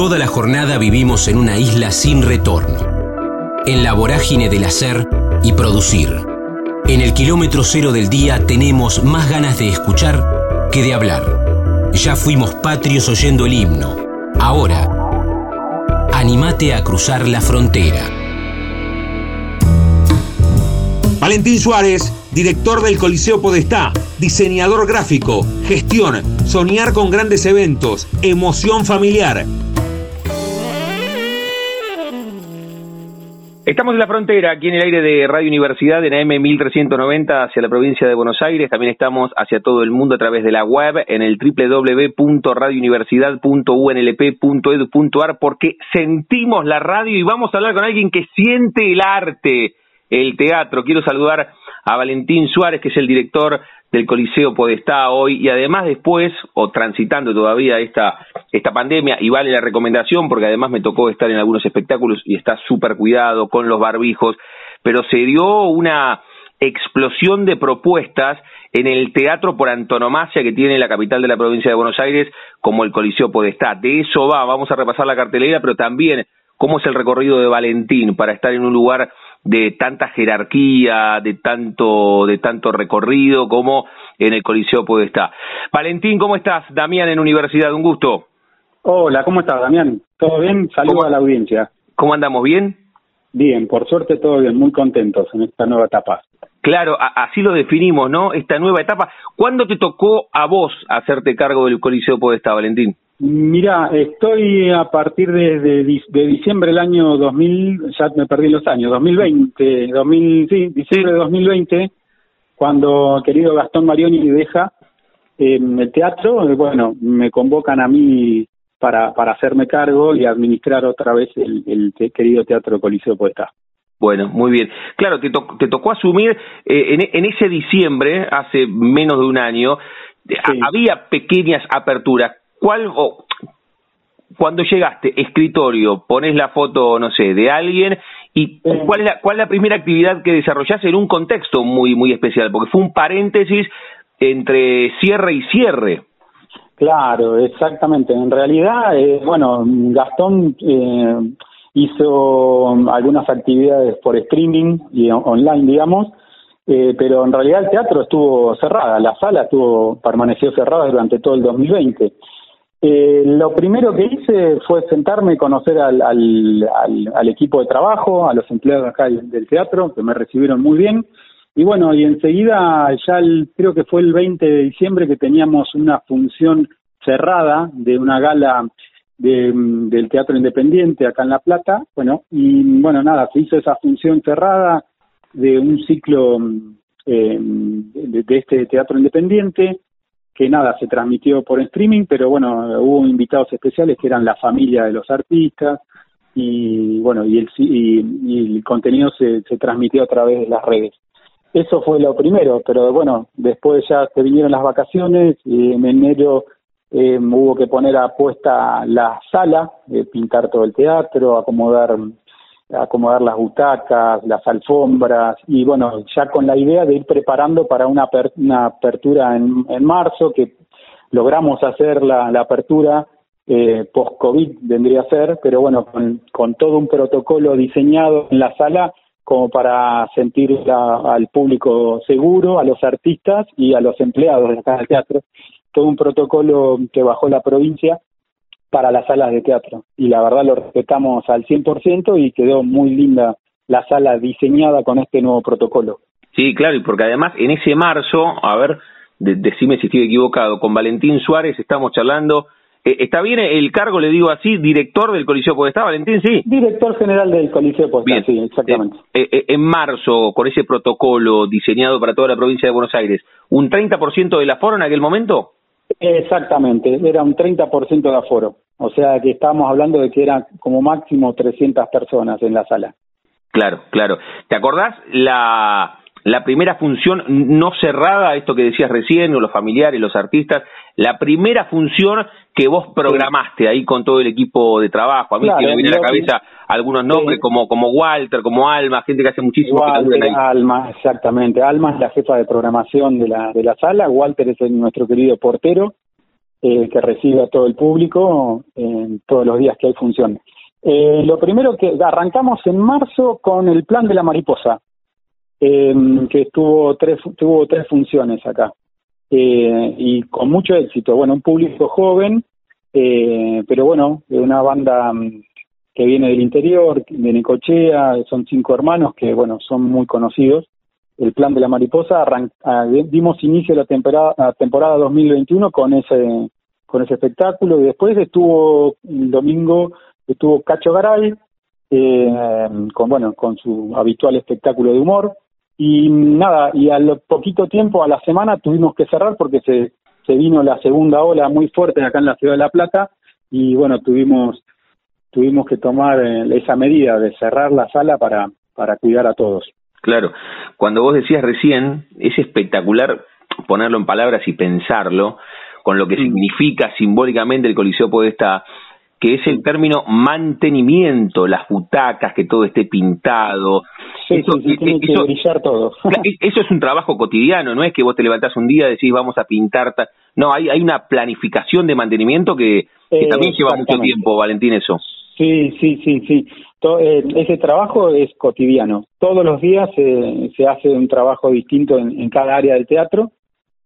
Toda la jornada vivimos en una isla sin retorno, en la vorágine del hacer y producir. En el kilómetro cero del día tenemos más ganas de escuchar que de hablar. Ya fuimos patrios oyendo el himno. Ahora, animate a cruzar la frontera. Valentín Suárez, director del Coliseo Podestá, diseñador gráfico, gestión, soñar con grandes eventos, emoción familiar. Estamos en la frontera, aquí en el aire de Radio Universidad, en AM 1390 hacia la provincia de Buenos Aires. También estamos hacia todo el mundo a través de la web en el www.radiouniversidad.unlp.edu.ar porque sentimos la radio y vamos a hablar con alguien que siente el arte, el teatro. Quiero saludar a Valentín Suárez, que es el director del Coliseo Podestá hoy y además después, o transitando todavía esta, esta pandemia, y vale la recomendación porque además me tocó estar en algunos espectáculos y está súper cuidado con los barbijos, pero se dio una explosión de propuestas en el teatro por antonomasia que tiene la capital de la provincia de Buenos Aires como el Coliseo Podestá. De eso va, vamos a repasar la cartelera, pero también cómo es el recorrido de Valentín para estar en un lugar de tanta jerarquía, de tanto, de tanto recorrido como en el Coliseo puede estar. Valentín, ¿cómo estás? Damián en Universidad, un gusto. Hola, ¿cómo estás, Damián? ¿Todo bien? Saludos a la audiencia. ¿Cómo andamos? ¿Bien? Bien, por suerte todo bien, muy contentos en esta nueva etapa. Claro, así lo definimos, ¿no? Esta nueva etapa. ¿Cuándo te tocó a vos hacerte cargo del Coliseo Podestá, Valentín? Mira, estoy a partir de, de, diciembre del año 2000, ya me perdí los años, 2020, 2000, sí, diciembre de 2020, cuando querido Gastón Marioni deja el teatro, bueno, me convocan a mí para, para hacerme cargo y administrar otra vez el, el querido Teatro Coliseo Poeta. Bueno, muy bien. Claro, te, te tocó asumir eh, en, en, ese diciembre, hace menos de un año, había pequeñas aperturas. ¿Cuál, o, cuando llegaste, escritorio, pones la foto, no sé, de alguien, y cuál es la, cuál es la primera actividad que desarrollaste en un contexto muy, muy especial, porque fue un paréntesis entre cierre y cierre. Claro, exactamente. En realidad, eh, bueno, Gastón eh, hizo algunas actividades por streaming y online, digamos, eh, pero en realidad el teatro estuvo cerrada, la sala estuvo permaneció cerrada durante todo el 2020. Eh, lo primero que hice fue sentarme y conocer al, equipo de trabajo, a los empleados acá del teatro, que me recibieron muy bien. Y bueno, y enseguida, ya creo que fue el 20 de diciembre que teníamos una función cerrada de una gala de, del Teatro Independiente acá en La Plata. Bueno, y bueno, nada, se hizo esa función cerrada de un ciclo eh, de este Teatro Independiente que nada, se transmitió por streaming, pero bueno, hubo invitados especiales que eran la familia de los artistas y bueno, y el, y, el contenido se, se transmitió a través de las redes. Eso fue lo primero, pero bueno, después ya se vinieron las vacaciones y en enero eh, hubo que poner a puesta la sala, eh, pintar todo el teatro, acomodar acomodar las butacas, las alfombras y bueno, ya con la idea de ir preparando para una, una apertura en, en, marzo, que logramos hacer la, apertura eh, post-COVID, vendría a ser, pero bueno, con, todo un protocolo diseñado en la sala como para sentir al público seguro, a los artistas y a los empleados de la del teatro. Todo un protocolo que bajó la provincia para las salas de teatro. Y la verdad lo respetamos al 100% y quedó muy linda la sala diseñada con este nuevo protocolo. Sí, claro, y porque además en ese marzo, a ver, decime si estoy equivocado, con Valentín Suárez estamos charlando. Eh, ¿Está bien el cargo, le digo así, director del Coliseo Podestá, Valentín? Sí. Director general del Coliseo Podestá, sí, exactamente. Eh, eh, en marzo, con ese protocolo diseñado para toda la provincia de Buenos Aires, ¿un 30% del aforo en aquel momento? Exactamente, era un 30% de aforo. O sea que estábamos hablando de que eran como máximo 300 personas en la sala. Claro, claro. ¿Te acordás la, la primera función no cerrada, esto que decías recién, o los familiares, los artistas, la primera función que vos programaste ahí con todo el equipo de trabajo? A mí me viene a la cabeza algunos nombres como, como Walter, como Alma, gente que hace muchísimo Walter, Alma, exactamente. Alma es la jefa de programación de la, de la sala, Walter es nuestro querido portero, eh, que recibe a todo el público en todos los días que hay función. Eh, lo primero que arrancamos en marzo con el plan de la mariposa, eh, que tuvo tres, tuvo tres funciones acá eh, y con mucho éxito. Bueno, un público joven, eh, pero bueno, una banda mm, que viene del interior, de Necochea, son cinco hermanos que, bueno, son muy conocidos. El plan de la mariposa, ah, dimos inicio a la temporada, a temporada 2021 con ese, con ese espectáculo y después estuvo el domingo, estuvo Cacho Garay, eh, con, bueno, con su habitual espectáculo de humor. Y nada, y al poquito tiempo, a la semana, tuvimos que cerrar porque se, se vino la segunda ola muy fuerte acá en la ciudad de La Plata y bueno, tuvimos tuvimos que tomar eh, esa medida de cerrar la sala para, para cuidar a todos. Claro, cuando vos decías recién, es espectacular ponerlo en palabras y pensarlo, con lo que mm. significa simbólicamente el Coliseo Podestá, que es el término mantenimiento, las butacas, que todo esté pintado. Sí, eso, sí, tiene que brillar todo. eso es un trabajo cotidiano, no es que vos te levantás un día y decís vamos a pintar. No, hay, hay una planificación de mantenimiento que, que también lleva mucho tiempo, Valentín, eso. Sí, sí, sí, sí. Eh, ese trabajo es cotidiano. Todos los días se hace un trabajo distinto en, cada área del teatro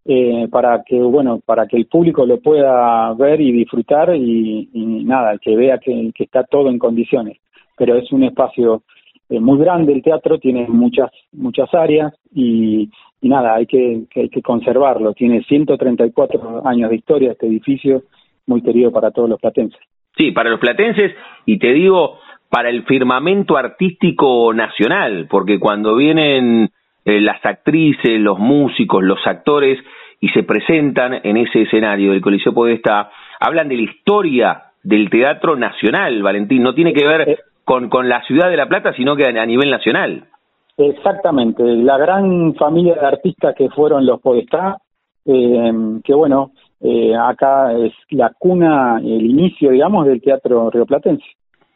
eh, para que, bueno, para que el público lo pueda ver y disfrutar y, nada, que vea que, está todo en condiciones. Pero es un espacio eh, muy grande el teatro, tiene muchas muchas áreas y, nada, hay que, que, hay que conservarlo. Tiene 134 años de historia este edificio, muy querido para todos los platenses. Sí, para los platenses y te digo, para el firmamento artístico nacional, porque cuando vienen eh, las actrices, los músicos, los actores y se presentan en ese escenario del Coliseo Podestá, hablan de la historia del teatro nacional, Valentín, no tiene que ver eh, con, con la ciudad de La Plata, sino que a nivel nacional. Exactamente, la gran familia de artistas que fueron los Podestá, eh, que bueno, eh, acá es la cuna, el inicio, digamos, del teatro rioplatense.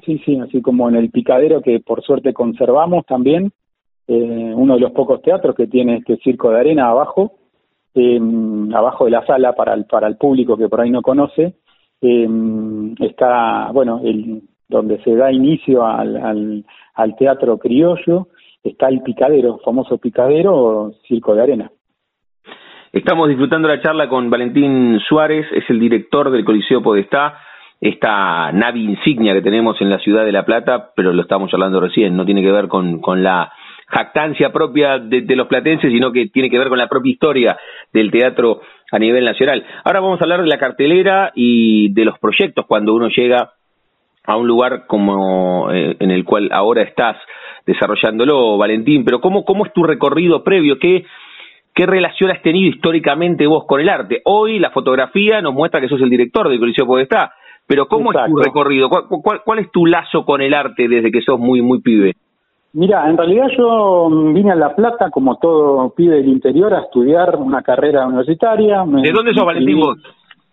Sí, sí, así como en el Picadero que por suerte conservamos también, eh, uno de los pocos teatros que tiene este circo de arena abajo, eh, abajo de la sala para el, para el público que por ahí no conoce, eh, está, bueno, el, donde se da inicio al, al, al teatro criollo, está el Picadero, famoso Picadero, circo de arena. Estamos disfrutando la charla con Valentín Suárez, es el director del Coliseo Podestá, esta nave insignia que tenemos en la ciudad de La Plata, pero lo estamos hablando recién, no tiene que ver con, con la jactancia propia de, los platenses, sino que tiene que ver con la propia historia del teatro a nivel nacional. Ahora vamos a hablar de la cartelera y de los proyectos cuando uno llega a un lugar como eh, en el cual ahora estás desarrollándolo, Valentín, pero ¿cómo, cómo es tu recorrido previo? ¿Qué, ¿Qué relación has tenido históricamente vos con el arte? Hoy la fotografía nos muestra que sos el director del Coliseo Podestá, pero ¿cómo es tu recorrido? ¿Cuál, es tu lazo con el arte desde que sos muy, muy pibe? Mira, en realidad yo vine a La Plata, como todo pibe del interior, a estudiar una carrera universitaria. ¿De dónde sos, Valentín, vos?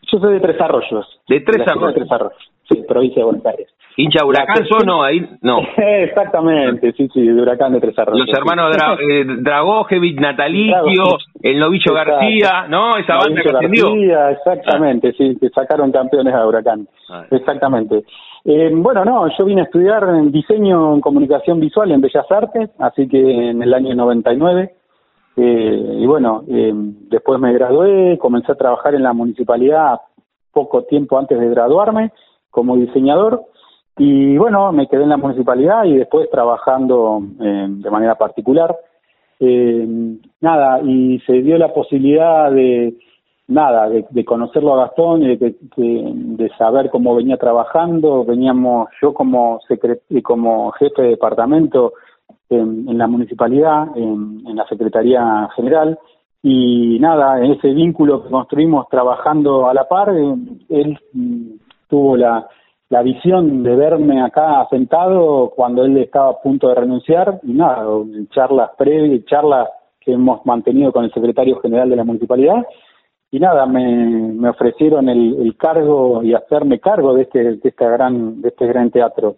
Yo soy de Tres Arroyos. ¿De Tres Arroyos? De Tres Arroyos, sí, provincia de Buenos Aires. ¿Hincha Huracán o no? Ahí, no. Exactamente, sí, sí, de Huracán de Tres Arroyos. Los hermanos Dra eh, Dragojevich, Natalicio, el Novillo García, ¿no? Esa banda que ascendió. García, exactamente, sí, que sacaron campeones a Huracán. Ah. Exactamente. Eh, bueno, no, yo vine a estudiar en diseño en comunicación visual en Bellas Artes, así que en el año 99. Eh, y bueno, eh, después me gradué, comencé a trabajar en la municipalidad poco tiempo antes de graduarme como diseñador y bueno, me quedé en la municipalidad y después trabajando eh, de manera particular. Eh, nada, y se dio la posibilidad de, nada, de, conocerlo a Gastón y de, de, saber cómo venía trabajando. Veníamos, yo como, secret como jefe de departamento en, en la municipalidad, en, en, la Secretaría General, y nada, en ese vínculo que construimos trabajando a la par, eh, él mm, tuvo la la visión de verme acá sentado cuando él estaba a punto de renunciar y nada, charlas previas, charlas que hemos mantenido con el secretario general de la municipalidad y nada, me, me ofrecieron el, cargo y hacerme cargo de este, de este gran, de este gran teatro.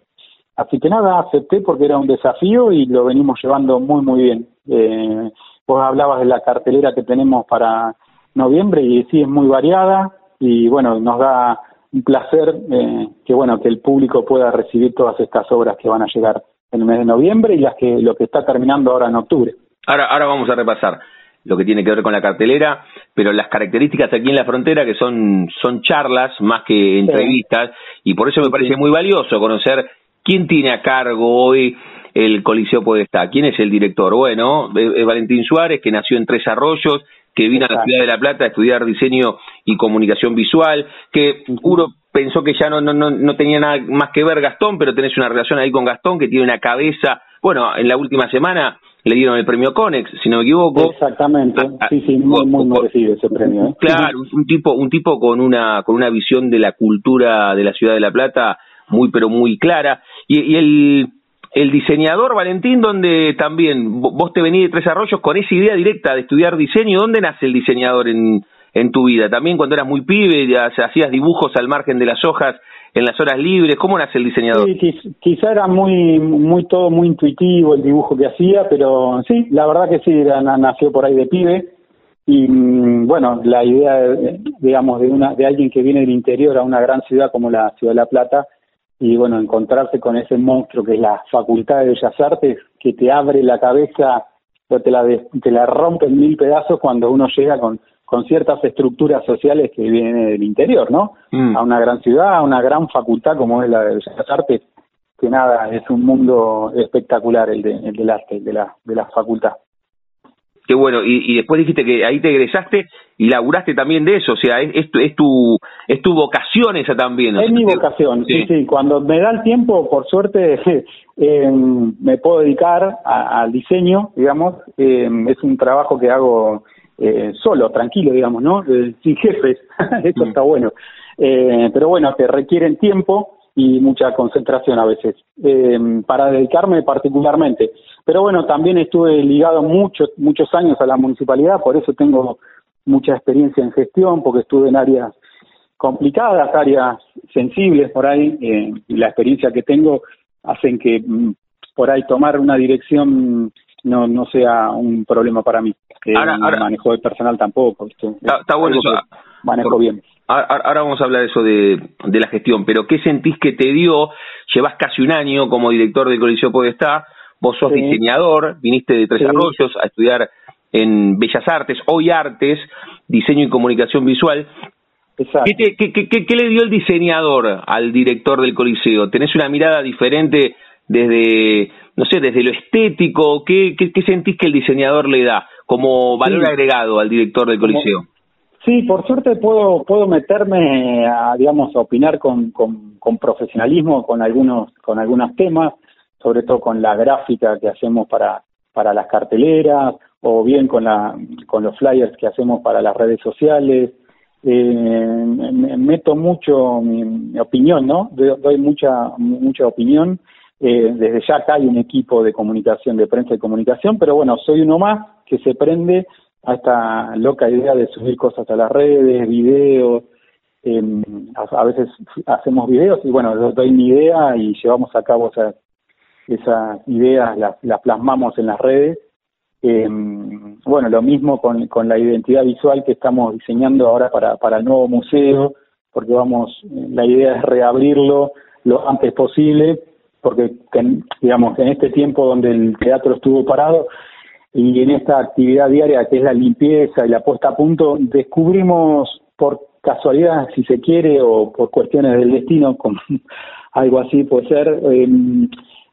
Así que nada, acepté porque era un desafío y lo venimos llevando muy muy bien. Eh, vos hablabas de la cartelera que tenemos para noviembre y sí es muy variada, y bueno, nos da un placer eh, que bueno que el público pueda recibir todas estas obras que van a llegar en el mes de noviembre y las que lo que está terminando ahora en octubre. Ahora, ahora vamos a repasar lo que tiene que ver con la cartelera, pero las características aquí en la frontera que son, son charlas más que entrevistas, y por eso me parece muy valioso conocer quién tiene a cargo hoy el Coliseo Podestá, quién es el director. Bueno, es Valentín Suárez, que nació en Tres Arroyos, que vino a la ciudad de La Plata a estudiar diseño y comunicación visual, que uno pensó que ya no, no, no, tenía nada más que ver Gastón, pero tenés una relación ahí con Gastón que tiene una cabeza, bueno, en la última semana le dieron el premio Conex, si no me equivoco. Exactamente, sí, sí, muy, muy merecido ese premio. ¿eh? Claro, un, tipo, un tipo con una, con una visión de la cultura de la ciudad de La Plata muy, pero muy clara. Y, y el, el diseñador Valentín, donde también vos te venís de Tres Arroyos con esa idea directa de estudiar diseño, ¿dónde nace el diseñador en, en tu vida? También cuando eras muy pibe, hacías dibujos al margen de las hojas en las horas libres, ¿cómo nace el diseñador? Sí, quizá era muy, muy todo muy intuitivo el dibujo que hacía, pero sí, la verdad que sí, nació por ahí de pibe y mm, bueno, la idea, digamos, de una de alguien que viene del interior a una gran ciudad como la ciudad de La Plata y bueno, encontrarse con ese monstruo que es la Facultad de Bellas Artes, que te abre la cabeza, o te la, te la rompe en mil pedazos cuando uno llega con, con ciertas estructuras sociales que vienen del interior, ¿no? Mm. A una gran ciudad, a una gran facultad como es la de Bellas Artes, que nada, es un mundo espectacular el, de, el del arte, de la, de la facultad. Qué bueno, y, después dijiste que ahí te egresaste y laburaste también de eso, o sea, es, es, tu, es tu vocación esa también. Es mi vocación, sí. sí, Cuando me da el tiempo, por suerte, eh, me puedo dedicar al diseño, digamos. Eh, es un trabajo que hago eh, solo, tranquilo, digamos, ¿no? sin jefes, eso mm. está bueno. pero bueno, te requieren tiempo y mucha concentración a veces, eh, para dedicarme particularmente. Pero bueno, también estuve ligado muchos, muchos años a la municipalidad, por eso tengo mucha experiencia en gestión, porque estuve en áreas complicadas, áreas sensibles por ahí, eh, y la experiencia que tengo hacen que mm, por ahí tomar una dirección no no sea un problema para mí. Eh, ahora, manejo de personal tampoco. está, bueno eso. Manejo bien. Ahora, vamos a hablar de eso de, de, la gestión, pero ¿qué sentís que te dio? Llevas casi un año como director del Coliseo Podestá, vos sos diseñador, viniste de Tres Arroyos a estudiar en Bellas Artes, hoy Artes, diseño y comunicación visual. ¿Qué, qué, qué, ¿Qué, le dio el diseñador al director del Coliseo? ¿Tenés una mirada diferente desde, no sé, desde lo estético? ¿Qué, qué, sentís que el diseñador le da como valor agregado al director del Coliseo? Sí, por suerte puedo puedo meterme a digamos a opinar con, con, profesionalismo con algunos con algunos temas, sobre todo con la gráfica que hacemos para para las carteleras o bien con la con los flyers que hacemos para las redes sociales. Eh, meto mucho mi, opinión, ¿no? Doy mucha mucha opinión. Eh, desde ya acá hay un equipo de comunicación, de prensa y comunicación, pero bueno, soy uno más que se prende a esta loca idea de subir cosas a las redes, videos. Eh, a, veces hacemos videos y bueno, doy mi idea y llevamos a cabo esas, esas ideas, las, plasmamos en las redes. Eh, bueno, lo mismo con, con la identidad visual que estamos diseñando ahora para, para el nuevo museo, porque vamos, la idea es reabrirlo lo antes posible, porque digamos en este tiempo donde el teatro estuvo parado, y en esta actividad diaria que es la limpieza y la puesta a punto, descubrimos por casualidad, si se quiere, o por cuestiones del destino, como algo así puede ser, em,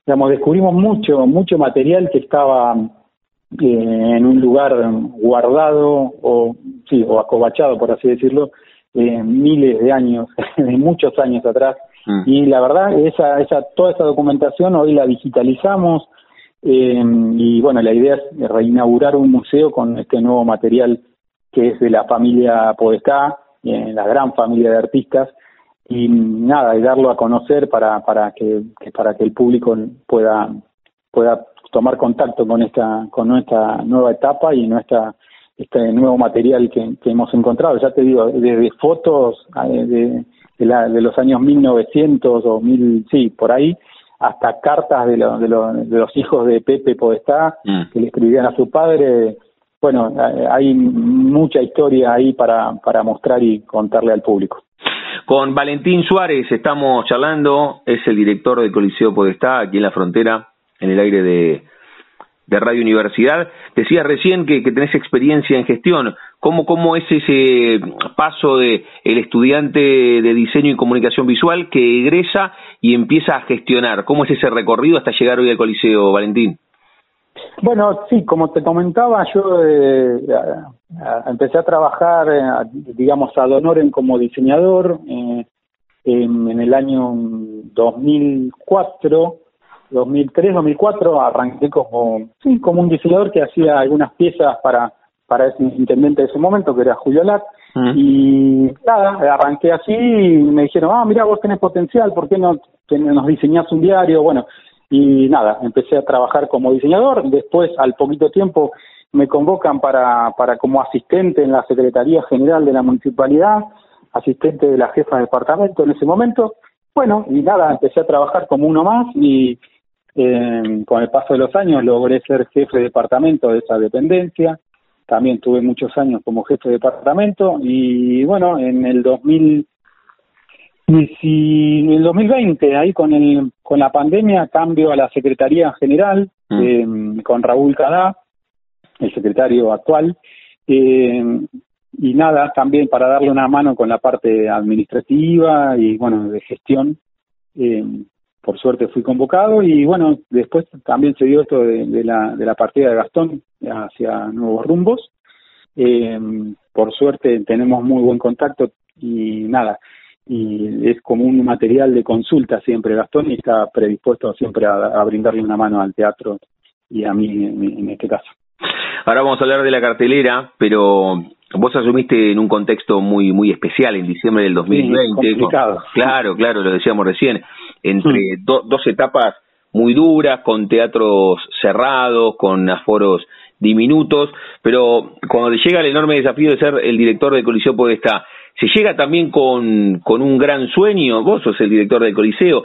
digamos, descubrimos mucho, mucho material que estaba eh, en un lugar guardado o, sí, o acobachado, por así decirlo, eh, miles de años, de muchos años atrás. Mm. Y la verdad, esa, esa, toda esa documentación hoy la digitalizamos, eh, y bueno, la idea es reinaugurar un museo con este nuevo material que es de la familia Podestá, eh, la gran familia de artistas, y nada, y darlo a conocer para, para que, para que el público pueda, pueda tomar contacto con esta, con nuestra nueva etapa y nuestra este nuevo material que, hemos encontrado. Ya te digo, desde fotos eh, de, de, la, de los años 1900 o mil, sí, por ahí, hasta cartas de, de, los hijos de Pepe Podestá mm. que le escribían a su padre bueno, hay mucha historia ahí para, para mostrar y contarle al público. Con Valentín Suárez estamos charlando, es el director del Coliseo Podestá, aquí en la frontera, en el aire de, de Radio Universidad. Decías recién que, que, tenés experiencia en gestión. ¿Cómo, ¿Cómo es ese paso de el estudiante de diseño y comunicación visual que egresa y empieza a gestionar? ¿Cómo es ese recorrido hasta llegar hoy al Coliseo, Valentín? Bueno, sí, como te comentaba, yo eh, empecé a trabajar, eh, digamos, a Donoren como diseñador eh, en, en el año 2004 2003, 2004 arranqué como, sí, como un diseñador que hacía algunas piezas para, para ese intendente de ese momento, que era Julio Lat, y nada, arranqué así y me dijeron, ah, mira, vos tenés potencial, ¿por qué no nos diseñás un diario? Bueno, y nada, empecé a trabajar como diseñador, después al poquito tiempo me convocan para, para como asistente en la Secretaría General de la Municipalidad, asistente de la jefa de departamento en ese momento, bueno, y nada, empecé a trabajar como uno más y eh, con el paso de los años logré ser jefe de departamento de esa dependencia. También tuve muchos años como jefe de departamento y bueno, en el 2000 y en el 2020, ahí con el con la pandemia, cambio a la Secretaría General mm. eh, con Raúl Cadá, el secretario actual, eh, y nada, también para darle una mano con la parte administrativa y bueno, de gestión. Eh, por suerte fui convocado y bueno, después también se dio esto de, la, de la partida de Gastón hacia nuevos rumbos. Eh, por suerte tenemos muy buen contacto y nada, y es como un material de consulta siempre Gastón y está predispuesto siempre a, brindarle una mano al teatro y a mí en, este caso. Ahora vamos a hablar de la cartelera, pero vos asumiste en un contexto muy muy especial en diciembre del 2020. claro, claro, lo decíamos recién entre mm. dos etapas muy duras, con teatros cerrados, con aforos diminutos, pero cuando le llega el enorme desafío de ser el director del Coliseo Podestá, se llega también con, con un gran sueño, vos sos el director del Coliseo,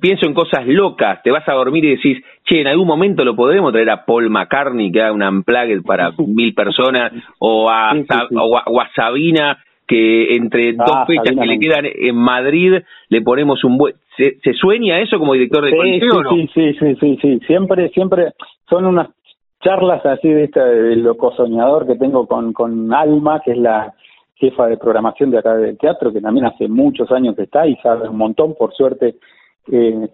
pienso en cosas locas, te vas a dormir y decís, che, en algún momento lo podremos traer a Paul McCartney que haga un unplugged para mil personas, o a, o a Sabina que entre dos ah, fechas que le quedan en Madrid le ponemos un buen... ¿Se, sueña eso como director de sí, sí, no? Sí, sí, sí, sí, sí, siempre, siempre son unas charlas así de esta de loco soñador que tengo con, con Alma, que es la jefa de programación de acá del teatro, que también hace muchos años que está y sabe un montón, por suerte, eh,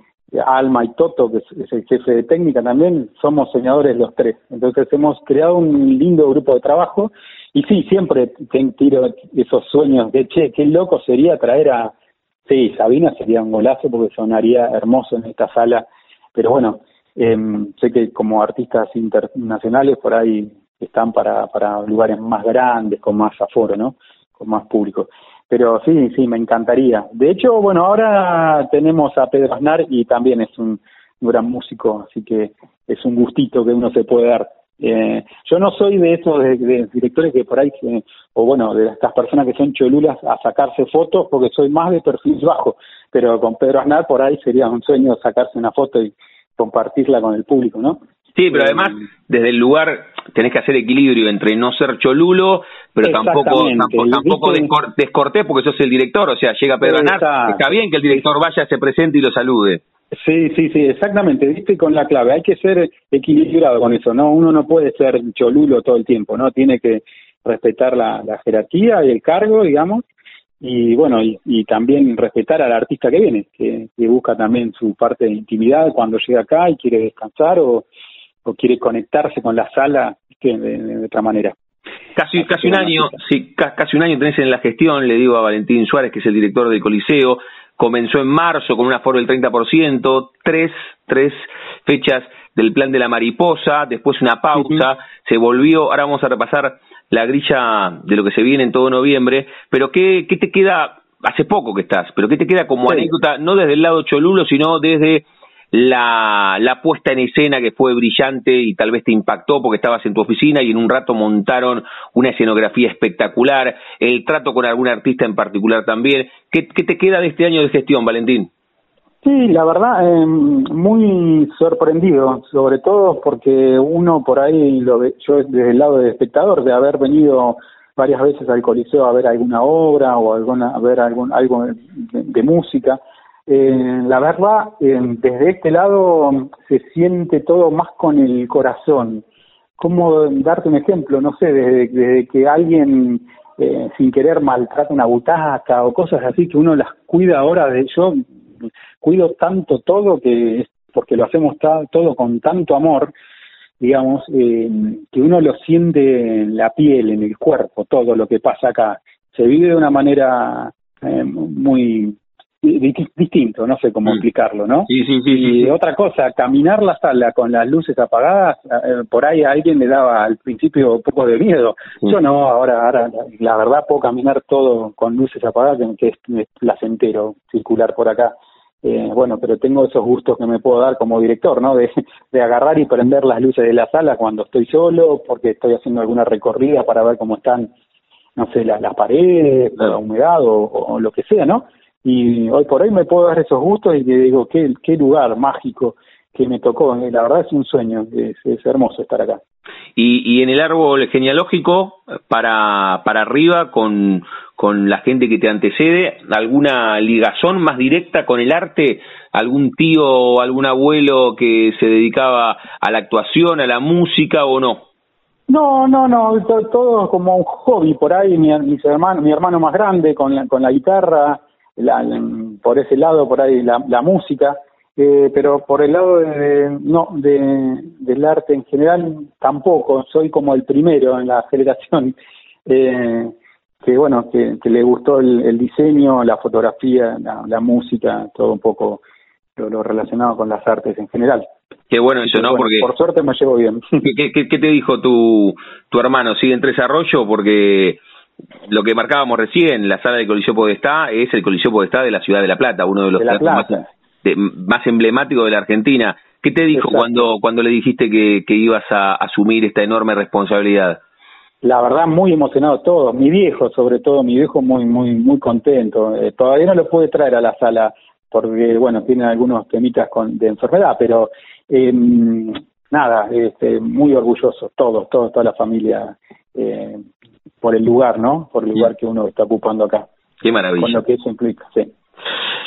Alma y Toto, que es, el jefe de técnica también, somos soñadores los tres. Entonces hemos creado un lindo grupo de trabajo y sí, siempre tiro esos sueños de, che, qué loco sería traer a, sí, Sabina sería un golazo porque sonaría hermoso en esta sala, pero bueno, em, sé que como artistas internacionales por ahí están para, para lugares más grandes, con más aforo, ¿no? Con más público. Pero sí, sí, me encantaría. De hecho, bueno, ahora tenemos a Pedro Aznar y también es un, gran músico, así que es un gustito que uno se puede dar. Eh, yo no soy de esos de, directores que por ahí, o bueno, de estas personas que son cholulas a sacarse fotos, porque soy más de perfil bajo, pero con Pedro Aznar por ahí sería un sueño sacarse una foto y compartirla con el público, ¿no? Sí, pero además, desde el lugar tenés que hacer equilibrio entre no ser cholulo, pero tampoco tampoco, descortés porque sos el director, o sea, llega Pedro Anar, está bien que el director vaya, se presente y lo salude. Sí, sí, sí, exactamente, viste con la clave, hay que ser equilibrado con eso, ¿no? Uno no puede ser cholulo todo el tiempo, ¿no? Tiene que respetar la, jerarquía y el cargo, digamos, y bueno, y, también respetar al artista que viene, que, busca también su parte de intimidad cuando llega acá y quiere descansar o, o quiere conectarse con la sala de, otra manera. Casi, casi un año, sí, casi un año tenés en la gestión, le digo a Valentín Suárez, que es el director del Coliseo, comenzó en marzo con un aforo del 30%, tres, tres fechas del plan de la mariposa, después una pausa, se volvió, ahora vamos a repasar la grilla de lo que se viene en todo noviembre, pero ¿qué, qué te queda, hace poco que estás, pero qué te queda como anécdota, no desde el lado cholulo, sino desde la, la puesta en escena que fue brillante y tal vez te impactó porque estabas en tu oficina y en un rato montaron una escenografía espectacular, el trato con algún artista en particular también. ¿Qué, qué te queda de este año de gestión, Valentín? Sí, la verdad, eh, muy sorprendido, sobre todo porque uno por ahí, lo ve, yo desde el lado de espectador, de haber venido varias veces al Coliseo a ver alguna obra o alguna, a ver algún, algo de, música, eh, la verdad, eh, desde este lado se siente todo más con el corazón. ¿Cómo darte un ejemplo? No sé, desde, desde que alguien eh, sin querer maltrata una butaca o cosas así que uno las cuida ahora de yo cuido tanto todo que porque lo hacemos todo con tanto amor digamos eh, que uno lo siente en la piel en el cuerpo todo lo que pasa acá se vive de una manera muy distinto, no sé cómo mm. explicarlo, ¿no? Sí, sí, sí. Y otra cosa, caminar la sala con las luces apagadas, eh, por ahí a alguien le daba al principio un poco de miedo. Yo no, ahora, ahora la verdad puedo caminar todo con luces apagadas, que es, placentero circular por acá. Eh, bueno, pero tengo esos gustos que me puedo dar como director, ¿no? De, de agarrar y prender las luces de la sala cuando estoy solo, porque estoy haciendo alguna recorrida para ver cómo están, no sé, las paredes, la humedad o lo que sea, ¿no? Y hoy por hoy me puedo dar esos gustos y que digo, qué, qué lugar mágico que me tocó, eh, la verdad es un sueño, es, es hermoso estar acá. Y, y en el árbol genealógico, para, para arriba, con, con la gente que te antecede, ¿alguna ligazón más directa con el arte? ¿Algún tío o algún abuelo que se dedicaba a la actuación, a la música o no? No, no, no, todo, como un hobby por ahí, mi, mis hermanos, mi hermano más grande con la, con la guitarra, la, por ese lado, por ahí la, la música, eh, pero por el lado de, no, de, del arte en general tampoco, soy como el primero en la generación eh, que bueno, que, que le gustó el, el, diseño, la fotografía, la, la música, todo un poco lo, lo, relacionado con las artes en general. Qué bueno eso, ¿no? Porque por suerte me llevo bien. ¿Qué, qué, qué te dijo tu, tu hermano? ¿Sigue en Tres Arroyo? Porque lo que marcábamos recién, la sala del Coliseo Podestá es el Coliseo Podestá de la ciudad de La Plata, uno de los más, más, emblemáticos de la Argentina. ¿Qué te dijo cuando, cuando le dijiste que, que ibas a asumir esta enorme responsabilidad? La verdad, muy emocionado todo. Mi viejo, sobre todo, mi viejo muy, muy, muy contento. Eh, todavía no lo pude traer a la sala porque, bueno, tiene algunos temitas con, de enfermedad, pero eh, nada, este, muy orgulloso, todos, todos, toda la familia. Eh, por el lugar, ¿no? Por el lugar que uno está ocupando acá. Qué maravilla. Con lo que eso implica, sí.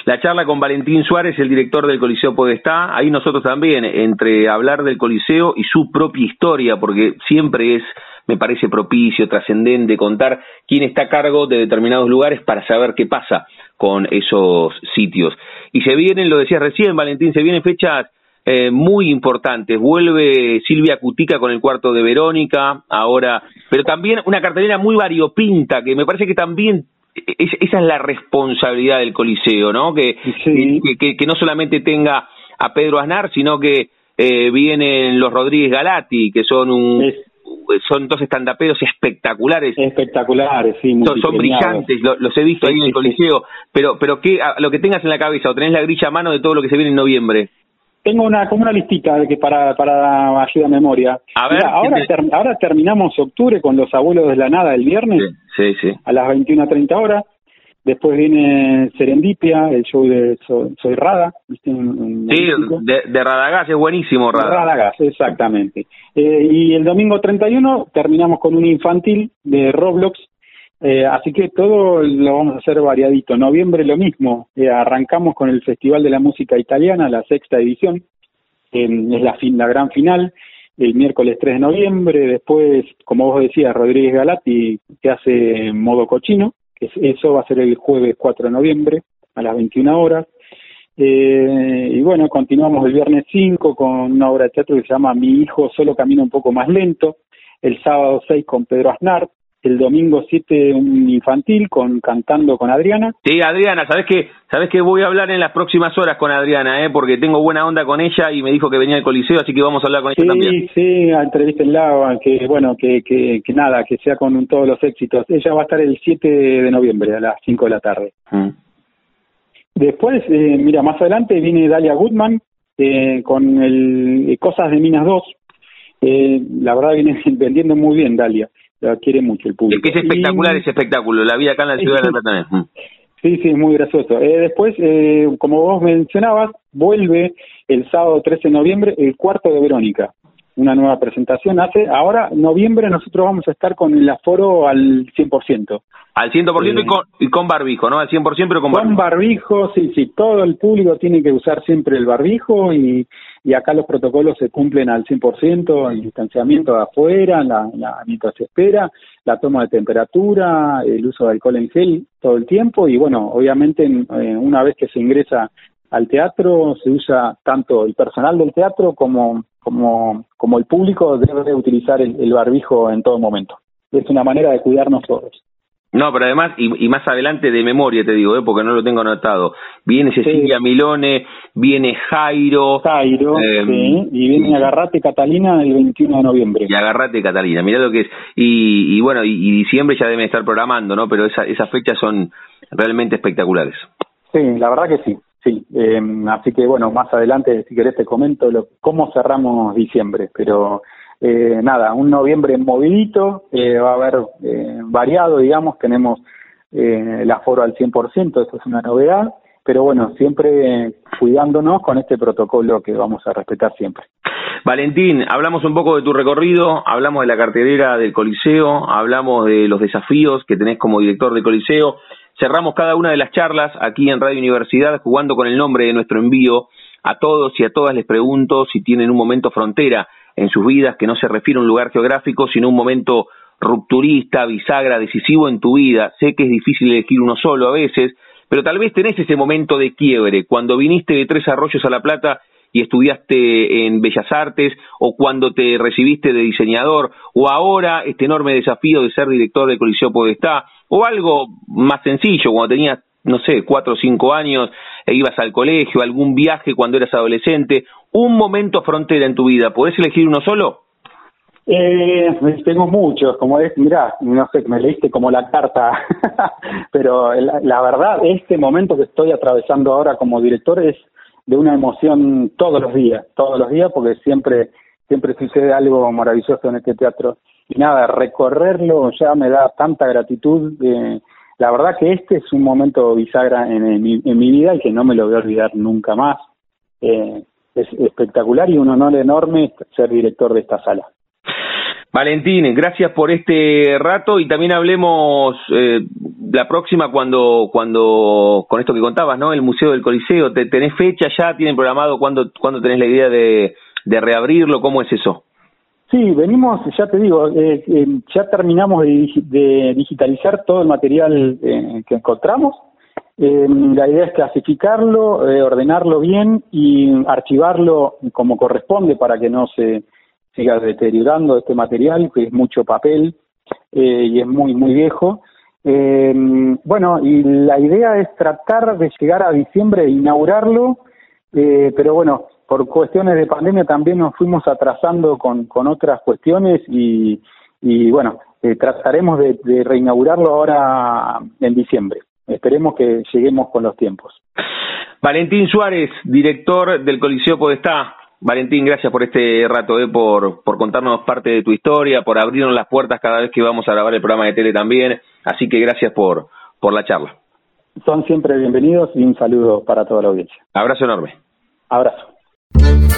La charla con Valentín Suárez, el director del Coliseo Podestá, ahí nosotros también, entre hablar del Coliseo y su propia historia, porque siempre es, me parece propicio, trascendente, contar quién está a cargo de determinados lugares para saber qué pasa con esos sitios. Y se vienen, lo decías recién, Valentín, se vienen fechas eh, muy importantes. Vuelve Silvia Cutica con el cuarto de Verónica, ahora, pero también una cartelera muy variopinta, que me parece que también esa es la responsabilidad del Coliseo, ¿no? Que, que, que, no solamente tenga a Pedro Aznar, sino que eh, vienen los Rodríguez Galati, que son un... son dos estandaperos espectaculares. Espectaculares, sí. Son, brillantes, los he visto ahí en el Coliseo. Pero, pero ¿qué, lo que tengas en la cabeza, o tenés la grilla a mano de todo lo que se viene en noviembre. Tengo una como una listita de que para para ayuda a memoria. ahora ahora terminamos octubre con los abuelos de la nada el viernes. Sí, sí. A las 21:30 horas. Después viene Serendipia, el show de Soy, Rada. sí, de, de, Radagás, es buenísimo Radagás. Radagás, exactamente. Eh, y el domingo 31 terminamos con un infantil de Roblox eh, así que todo lo vamos a hacer variadito. Noviembre lo mismo. Eh, arrancamos con el Festival de la Música Italiana, la sexta edición. es la, fin, la gran final. El miércoles 3 de noviembre. Después, como vos decías, Rodríguez Galati, que hace modo cochino. Que eso va a ser el jueves 4 de noviembre a las 21 horas. Eh, y bueno, continuamos el viernes 5 con una obra de teatro que se llama Mi hijo solo camina un poco más lento. El sábado 6 con Pedro Aznar el domingo 7 un infantil con cantando con Adriana. Sí, Adriana, sabes que sabes que voy a hablar en las próximas horas con Adriana, eh, porque tengo buena onda con ella y me dijo que venía al Coliseo, así que vamos a hablar con ella también. Sí, sí, entrevístenla, que bueno, que, que, que nada, que sea con todos los éxitos. Ella va a estar el 7 de noviembre a las 5 de la tarde. Mm. Después, eh, mira, más adelante viene Dalia Goodman eh, con el Cosas de Minas 2. Eh, la verdad viene vendiendo muy bien Dalia la quiere mucho el público. Es que es espectacular ese espectáculo, la vida acá en la ciudad de La Plata. Sí, sí, muy gracioso. Eh, después, eh, como vos mencionabas, vuelve el sábado 13 de noviembre el cuarto de Verónica una nueva presentación. Hace ahora, noviembre, nosotros vamos a estar con el aforo al 100%. Al 100% y, eh, con, y con barbijo, ¿no? Al 100% pero con barbijo. Con barbijo, sí, sí. Todo el público tiene que usar siempre el barbijo y, y acá los protocolos se cumplen al 100%, el distanciamiento de afuera, la, la, mientras se espera, la toma de temperatura, el uso de alcohol en gel todo el tiempo y bueno, obviamente eh, una vez que se ingresa al teatro se usa tanto el personal del teatro como como, como el público debe utilizar el, barbijo en todo momento. Es una manera de cuidarnos todos. No, pero además, y, más adelante de memoria te digo, ¿eh? porque no lo tengo anotado, viene Cecilia Milone, viene Jairo. Jairo, eh, sí, y viene Agarrate Catalina el 21 de noviembre. Y Agarrate Catalina, mirá lo que es. Y, y bueno, y, diciembre ya deben estar programando, ¿no? Pero esa, esas fechas son realmente espectaculares. Sí, la verdad que sí. Sí, eh, así que bueno, más adelante, si querés, te comento lo, cómo cerramos diciembre, pero eh, nada, un noviembre movidito, eh, va a haber eh, variado, digamos, tenemos eh, el aforo al 100%, eso es una novedad, pero bueno, siempre cuidándonos con este protocolo que vamos a respetar siempre. Valentín, hablamos un poco de tu recorrido, hablamos de la cartelera del Coliseo, hablamos de los desafíos que tenés como director del Coliseo, Cerramos cada una de las charlas aquí en Radio Universidad jugando con el nombre de nuestro envío. A todos y a todas les pregunto si tienen un momento frontera en sus vidas que no se refiere a un lugar geográfico, sino un momento rupturista, bisagra, decisivo en tu vida. Sé que es difícil elegir uno solo a veces, pero tal vez tenés ese momento de quiebre, cuando viniste de Tres Arroyos a La Plata y estudiaste en Bellas Artes, o cuando te recibiste de diseñador, o ahora este enorme desafío de ser director del Coliseo Podestá, o algo más sencillo, cuando tenías, no sé, cuatro o cinco años e ibas al colegio, algún viaje cuando eras adolescente, un momento frontera en tu vida, ¿podés elegir uno solo? Eh, tengo muchos, como es, mirá, no sé, me leíste como la carta, pero la, la, verdad, este momento que estoy atravesando ahora como director es de una emoción todos los días, todos los días, porque siempre, siempre sucede algo maravilloso en este teatro y nada, recorrerlo ya me da tanta gratitud. Eh, la verdad que este es un momento bisagra en, mi, vida y que no me lo voy a olvidar nunca más. Eh, es espectacular y un honor enorme ser director de esta sala. Valentín, gracias por este rato y también hablemos eh, la próxima cuando, cuando, con esto que contabas, ¿no? El Museo del Coliseo, ¿tenés fecha ya? ¿Tienen programado cuándo, cuándo tenés la idea de, de reabrirlo? ¿Cómo es eso? Sí, venimos, ya te digo, eh, eh, ya terminamos de, digitalizar todo el material eh, que encontramos. la idea es clasificarlo, ordenarlo bien y archivarlo como corresponde para que no se siga deteriorando este material, que es mucho papel y es muy, muy viejo. bueno, y la idea es tratar de llegar a diciembre e inaugurarlo, pero bueno, por cuestiones de pandemia también nos fuimos atrasando con, con otras cuestiones y, y bueno, eh, trataremos de, de, reinaugurarlo ahora en diciembre. Esperemos que lleguemos con los tiempos. Valentín Suárez, director del Coliseo Podestá. Valentín, gracias por este rato, eh, por, por contarnos parte de tu historia, por abrirnos las puertas cada vez que vamos a grabar el programa de tele también. Así que gracias por, por la charla. Son siempre bienvenidos y un saludo para toda la audiencia. Abrazo enorme. Abrazo.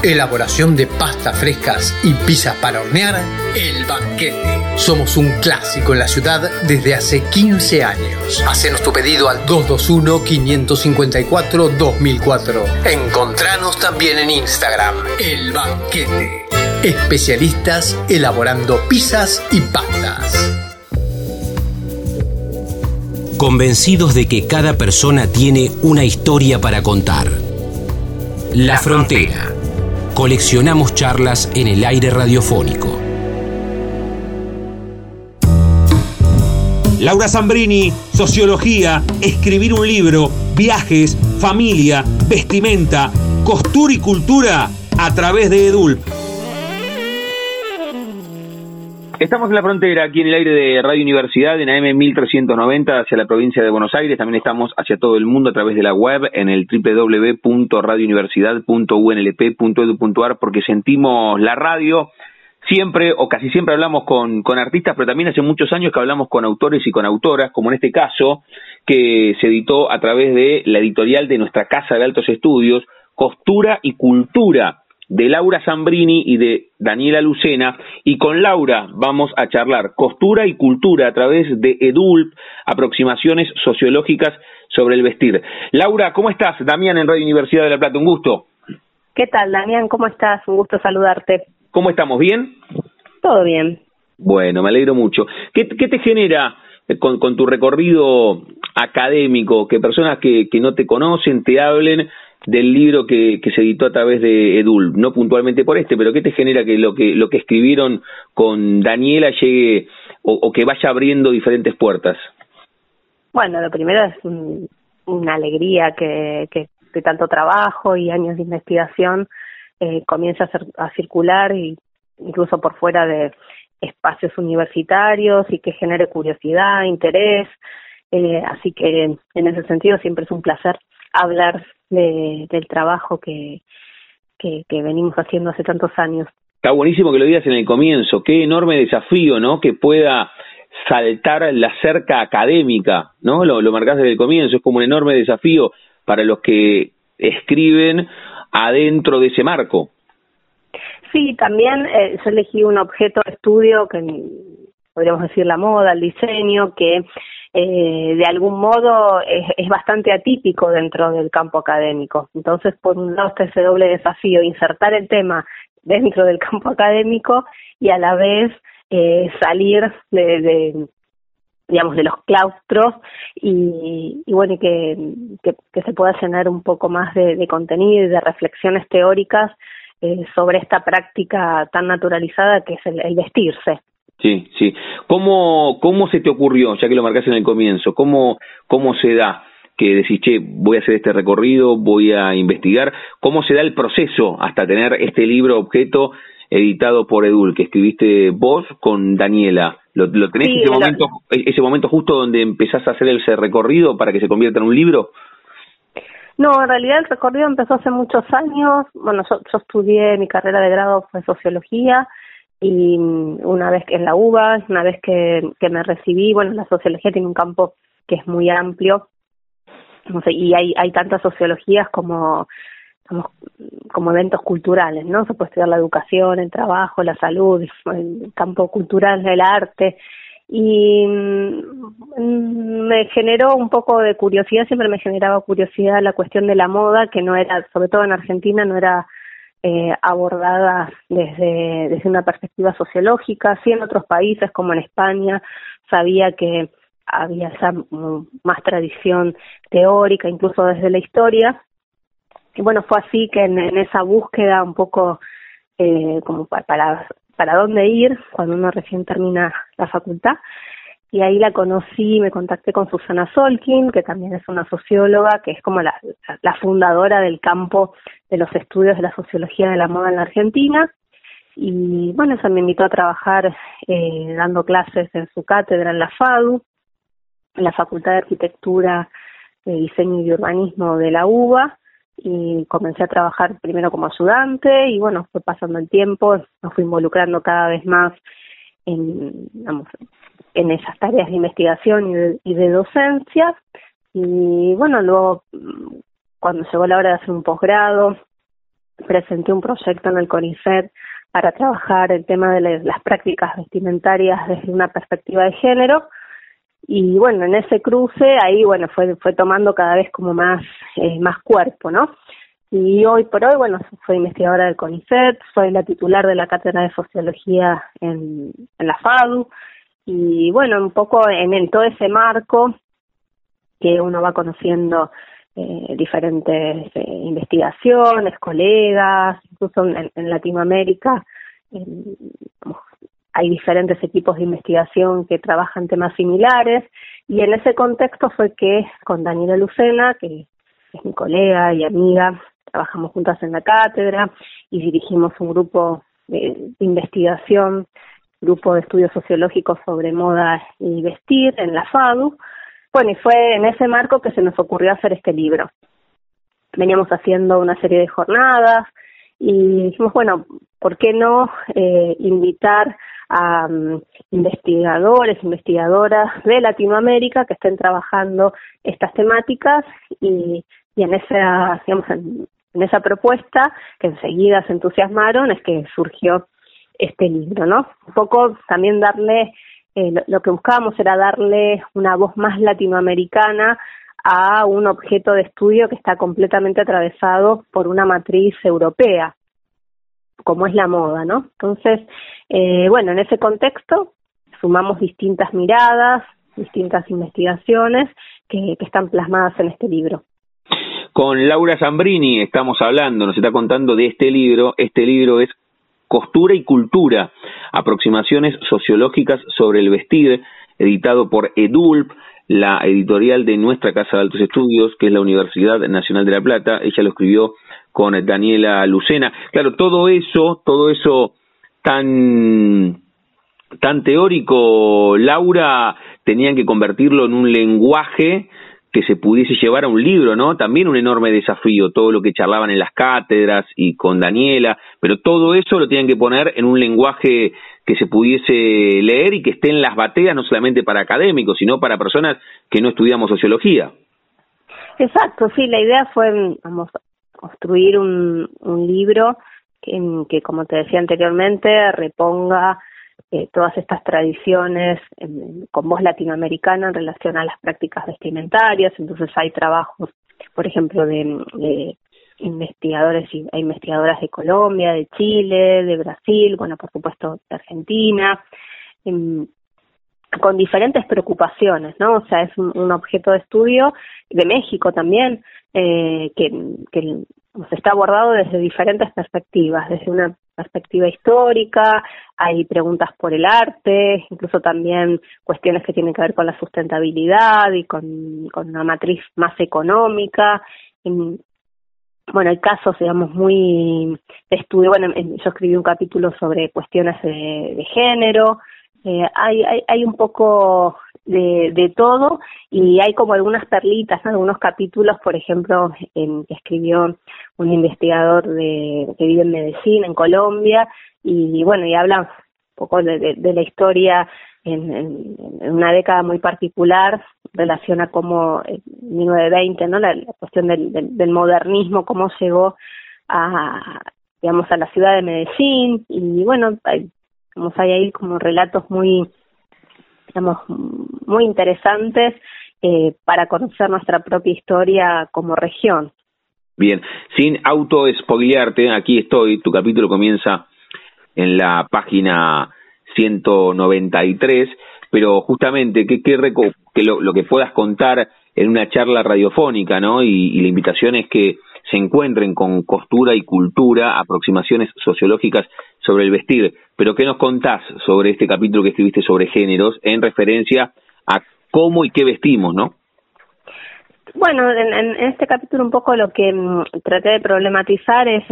Elaboración de pastas frescas y pizzas para hornear, El Banquete. Somos un clásico en la ciudad desde hace 15 años. Hacenos tu pedido al 221-554-2004. Encontranos también en Instagram, El Banquete. Especialistas elaborando pizzas y pastas. Convencidos de que cada persona tiene una historia para contar la Frontera. Coleccionamos charlas en el aire radiofónico. Laura Zambrini, Sociología, Escribir un libro, Viajes, Familia, Vestimenta, Costura y Cultura a través de EDULP. Estamos en la frontera, aquí en el aire de Radio Universidad, en AM 1390 hacia la provincia de Buenos Aires. También estamos hacia todo el mundo a través de la web en el www.radiouniversidad.unlp.edu.ar porque sentimos la radio, siempre o casi siempre hablamos con, con artistas, pero también hace muchos años que hablamos con autores y con autoras, como en este caso, que se editó a través de la editorial de nuestra Casa de Altos Estudios, Costura y Cultura, de Laura Zambrini y de Daniela Lucena. Y con Laura vamos a charlar costura y cultura a través de EDULP, aproximaciones sociológicas sobre el vestir. Laura, ¿cómo estás? Damián en Radio Universidad de La Plata, un gusto. ¿Qué tal, Damián? ¿Cómo estás? Un gusto saludarte. ¿Cómo estamos? ¿Bien? Todo bien. Bueno, me alegro mucho. ¿Qué, te genera eh, con, tu recorrido académico que personas que, no te conocen te hablen del libro que, se editó a través de Edul, no puntualmente por este, pero ¿qué te genera que lo que, lo que escribieron con Daniela llegue o, que vaya abriendo diferentes puertas? Bueno, lo primero es una alegría que, que, que tanto trabajo y años de investigación eh, comienza a, circular y incluso por fuera de espacios universitarios y que genere curiosidad, interés. Eh, así que en ese sentido siempre es un placer hablar de, del trabajo que, que, que venimos haciendo hace tantos años. Está buenísimo que lo digas en el comienzo, qué enorme desafío, ¿no? Que pueda saltar la cerca académica, ¿no? Lo, lo marcás desde el comienzo, es como un enorme desafío para los que escriben adentro de ese marco. Sí, también eh, yo elegí un objeto de estudio que podríamos decir la moda, el diseño, que eh, de algún modo es, es, bastante atípico dentro del campo académico. Entonces, por un lado está ese doble desafío, insertar el tema dentro del campo académico y a la vez eh, salir de, digamos, de los claustros y, y bueno, que, que, se pueda llenar un poco más de, contenido y de reflexiones teóricas eh, sobre esta práctica tan naturalizada que es el, vestirse. Sí, sí. ¿Cómo, ¿Cómo se te ocurrió, ya que lo marcaste en el comienzo, cómo, cómo se da que decís, che, voy a hacer este recorrido, voy a investigar? ¿Cómo se da el proceso hasta tener este libro objeto editado por Edul, que escribiste vos con Daniela? ¿Lo, lo tenés ese, momento, ese momento justo donde empezás a hacer ese recorrido para que se convierta en un libro? No, en realidad el recorrido empezó hace muchos años. Bueno, yo, yo estudié, mi carrera de grado fue sociología y una vez que en la UBA, una vez que, que me recibí, bueno, la sociología tiene un campo que es muy amplio no sé, y hay, hay tantas sociologías como como eventos culturales, ¿no? Se puede estudiar la educación, el trabajo, la salud, el campo cultural, el arte. Y mm, me generó un poco de curiosidad, siempre me generaba curiosidad la cuestión de la moda, que no era, sobre todo en Argentina, no era eh, abordada desde, desde una perspectiva sociológica. Sí, en otros países, como en España, sabía que había más tradición teórica, incluso desde la historia, y bueno, fue así que en, esa búsqueda un poco eh, como para, para, para dónde ir cuando uno recién termina la facultad, y ahí la conocí, me contacté con Susana Solkin, que también es una socióloga, que es como la, fundadora del campo de los estudios de la sociología de la moda en la Argentina. Y bueno, ella me invitó a trabajar eh, dando clases en su cátedra en la FADU, en la Facultad de Arquitectura, de Diseño y Urbanismo de la UBA, y comencé a trabajar primero como ayudante y bueno, fue pasando el tiempo, me fui involucrando cada vez más en, digamos, en esas tareas de investigación y de, y de docencia. Y bueno, luego cuando llegó la hora de hacer un posgrado, presenté un proyecto en el CONICET para trabajar el tema de las prácticas vestimentarias desde una perspectiva de género. Y bueno en ese cruce ahí bueno fue fue tomando cada vez como más eh, más cuerpo no y hoy por hoy bueno soy investigadora del CONICET soy la titular de la cátedra de sociología en la FADU y bueno un poco en, todo ese marco que uno va conociendo eh, diferentes eh, investigaciones colegas incluso en Latinoamérica hay diferentes equipos de investigación que trabajan temas similares. Y en ese contexto fue que con Daniela Lucena, que es mi colega y amiga, trabajamos juntas en la cátedra y dirigimos un grupo de, investigación, grupo de estudios sociológicos sobre moda y vestir en la FADU. Bueno, y fue en ese marco que se nos ocurrió hacer este libro. Veníamos haciendo una serie de jornadas y dijimos, bueno, ¿por qué no eh, invitar a mm, investigadores, investigadoras de Latinoamérica que estén trabajando estas temáticas y, en esa, digamos, en, esa propuesta que enseguida se entusiasmaron es que surgió este libro, ¿no? Un poco también darle, eh, lo, que buscábamos era darle una voz más latinoamericana a un objeto de estudio que está completamente atravesado por una matriz europea, como es la moda, ¿no? Entonces, eh, bueno, en ese contexto sumamos distintas miradas, distintas investigaciones que, que están plasmadas en este libro. Con Laura Zambrini estamos hablando, nos está contando de este libro. Este libro es Costura y Cultura, aproximaciones sociológicas sobre el vestir, editado por EDULP, la editorial de nuestra Casa de Altos Estudios, que es la Universidad Nacional de La Plata. Ella lo escribió con Daniela Lucena. Claro, todo eso, todo eso tan tan teórico, Laura, tenían que convertirlo en un lenguaje que se pudiese llevar a un libro, ¿no? También un enorme desafío, todo lo que charlaban en las cátedras y con Daniela, pero todo eso lo tenían que poner en un lenguaje que se pudiese leer y que esté en las bateas no solamente para académicos, sino para personas que no estudiamos sociología. Exacto, sí, la idea fue vamos, construir un, un libro que, que, como te decía anteriormente, reponga eh, todas estas tradiciones con voz latinoamericana en relación a las prácticas vestimentarias. Entonces hay trabajos, por ejemplo, de, investigadores e investigadoras de Colombia, de Chile, de Brasil, bueno, por supuesto, de Argentina, con diferentes preocupaciones, ¿no? O sea, es un, objeto de estudio de México también, eh, que, que se está abordado desde diferentes perspectivas, desde una perspectiva histórica, hay preguntas por el arte, incluso también cuestiones que tienen que ver con la sustentabilidad y con, una matriz más económica. bueno, hay casos, digamos, muy de estudio. Bueno, yo escribí un capítulo sobre cuestiones de, de género. Eh, hay, hay, hay un poco de, de todo y hay como algunas perlitas, algunos capítulos, por ejemplo, en, que escribió un investigador de, que vive en Medellín, en Colombia, y bueno, y habla un poco de, de, la historia en, una década muy particular, relaciona cómo en 1920, ¿no? La, cuestión del, del, modernismo, cómo llegó a, digamos, a la ciudad de Medellín, y bueno, hay, hay ahí como relatos muy digamos, muy interesantes eh, para conocer nuestra propia historia como región. Bien, sin auto-spoilearte, aquí estoy, tu capítulo comienza en la página 193, pero justamente, ¿qué, qué que lo, lo, que puedas contar en una charla radiofónica, ¿no? y la invitación es que se encuentren con costura y cultura, aproximaciones sociológicas sobre el vestir. Pero ¿qué nos contás sobre este capítulo que escribiste sobre géneros en referencia a cómo y qué vestimos, no? Bueno, en, este capítulo un poco lo que mm, traté de problematizar es,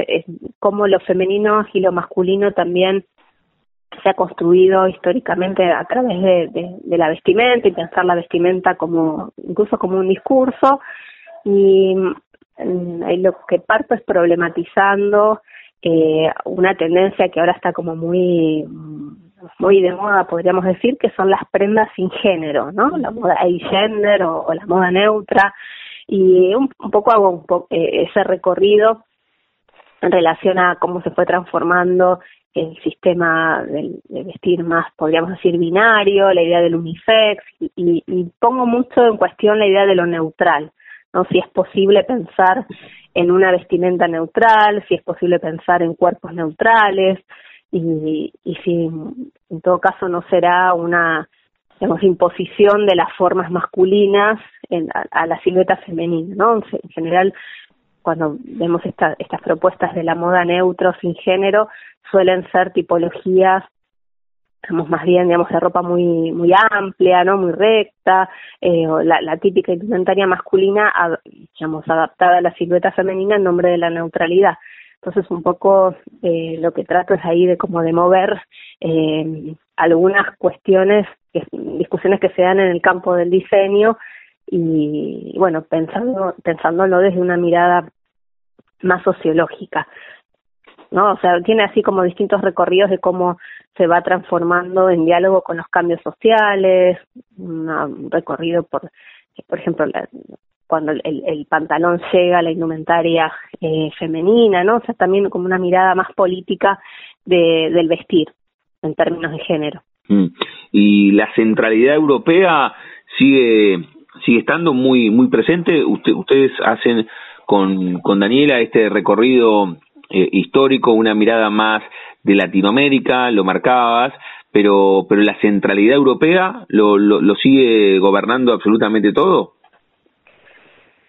cómo lo femenino y lo masculino también se ha construido históricamente a través de, de, la vestimenta y pensar la vestimenta como incluso como un discurso y mm, lo que parto es problematizando eh, una tendencia que ahora está como muy muy de moda, podríamos decir, que son las prendas sin género, ¿no? La moda gender o, o la moda neutra. Y un, poco hago un po eh, ese recorrido en relación a cómo se fue transformando el sistema de, vestir más, podríamos decir, binario, la idea del unisex, y, y pongo mucho en cuestión la idea de lo neutral, ¿no? Si es posible pensar en una vestimenta neutral, si es posible pensar en cuerpos neutrales y, y si en todo caso no será una digamos, imposición de las formas masculinas en, a, la silueta femenina, ¿no? En general, cuando vemos esta, estas propuestas de la moda neutro sin género, suelen ser tipologías digamos más bien digamos de ropa muy muy amplia no muy recta eh, la, la, típica indumentaria masculina digamos adaptada a la silueta femenina en nombre de la neutralidad. Entonces un poco eh, lo que trato es ahí de como de mover eh, algunas cuestiones discusiones que se dan en el campo del diseño y bueno pensando pensándolo desde una mirada más sociológica ¿no? O sea, tiene así como distintos recorridos de cómo se va transformando en diálogo con los cambios sociales, un recorrido por, por ejemplo, cuando el, el, pantalón llega a la indumentaria eh, femenina, ¿no? O sea, también como una mirada más política de, del vestir en términos de género. Mm. Y la centralidad europea sigue sigue estando muy muy presente. Usted, ustedes hacen con, con Daniela este recorrido eh, histórico, una mirada más de Latinoamérica, lo marcabas, pero, pero la centralidad europea lo, lo, sigue gobernando absolutamente todo.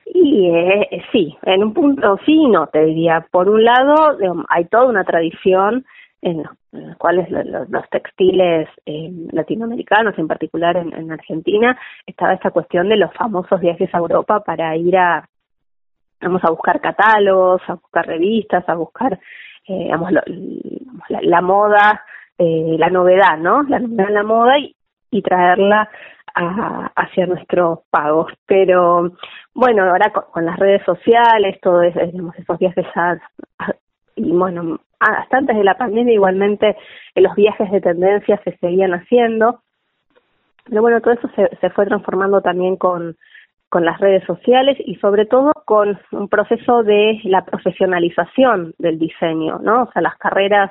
Y eh, sí, en un punto sí no, te diría. Por un lado, hay toda una tradición en los cuales los, textiles eh, latinoamericanos, en particular en, en, Argentina, estaba esta cuestión de los famosos viajes a Europa para ir a, vamos a buscar catálogos, a buscar revistas, a buscar, eh, digamos, la, moda, eh, la novedad, ¿no? La novedad en la moda y, y traerla a, hacia nuestros pagos. Pero bueno, ahora con, las redes sociales, todo eso, digamos, esos viajes a, y bueno, hasta antes de la pandemia igualmente eh, los viajes de tendencia se seguían haciendo. Pero bueno, todo eso se, se fue transformando también con, con las redes sociales y sobre todo con un proceso de la profesionalización del diseño, ¿no? O sea, las carreras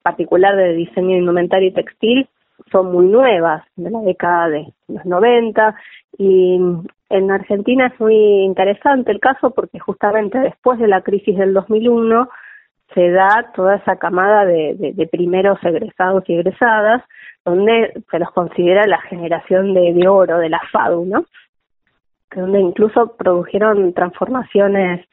particular de diseño indumentario y textil son muy nuevas, de la década de los 90 y en Argentina es muy interesante el caso porque justamente después de la crisis del 2001 se da toda esa camada de, primeros egresados y egresadas donde se los considera la generación de, de oro de la FADU, ¿no? Donde incluso produjeron transformaciones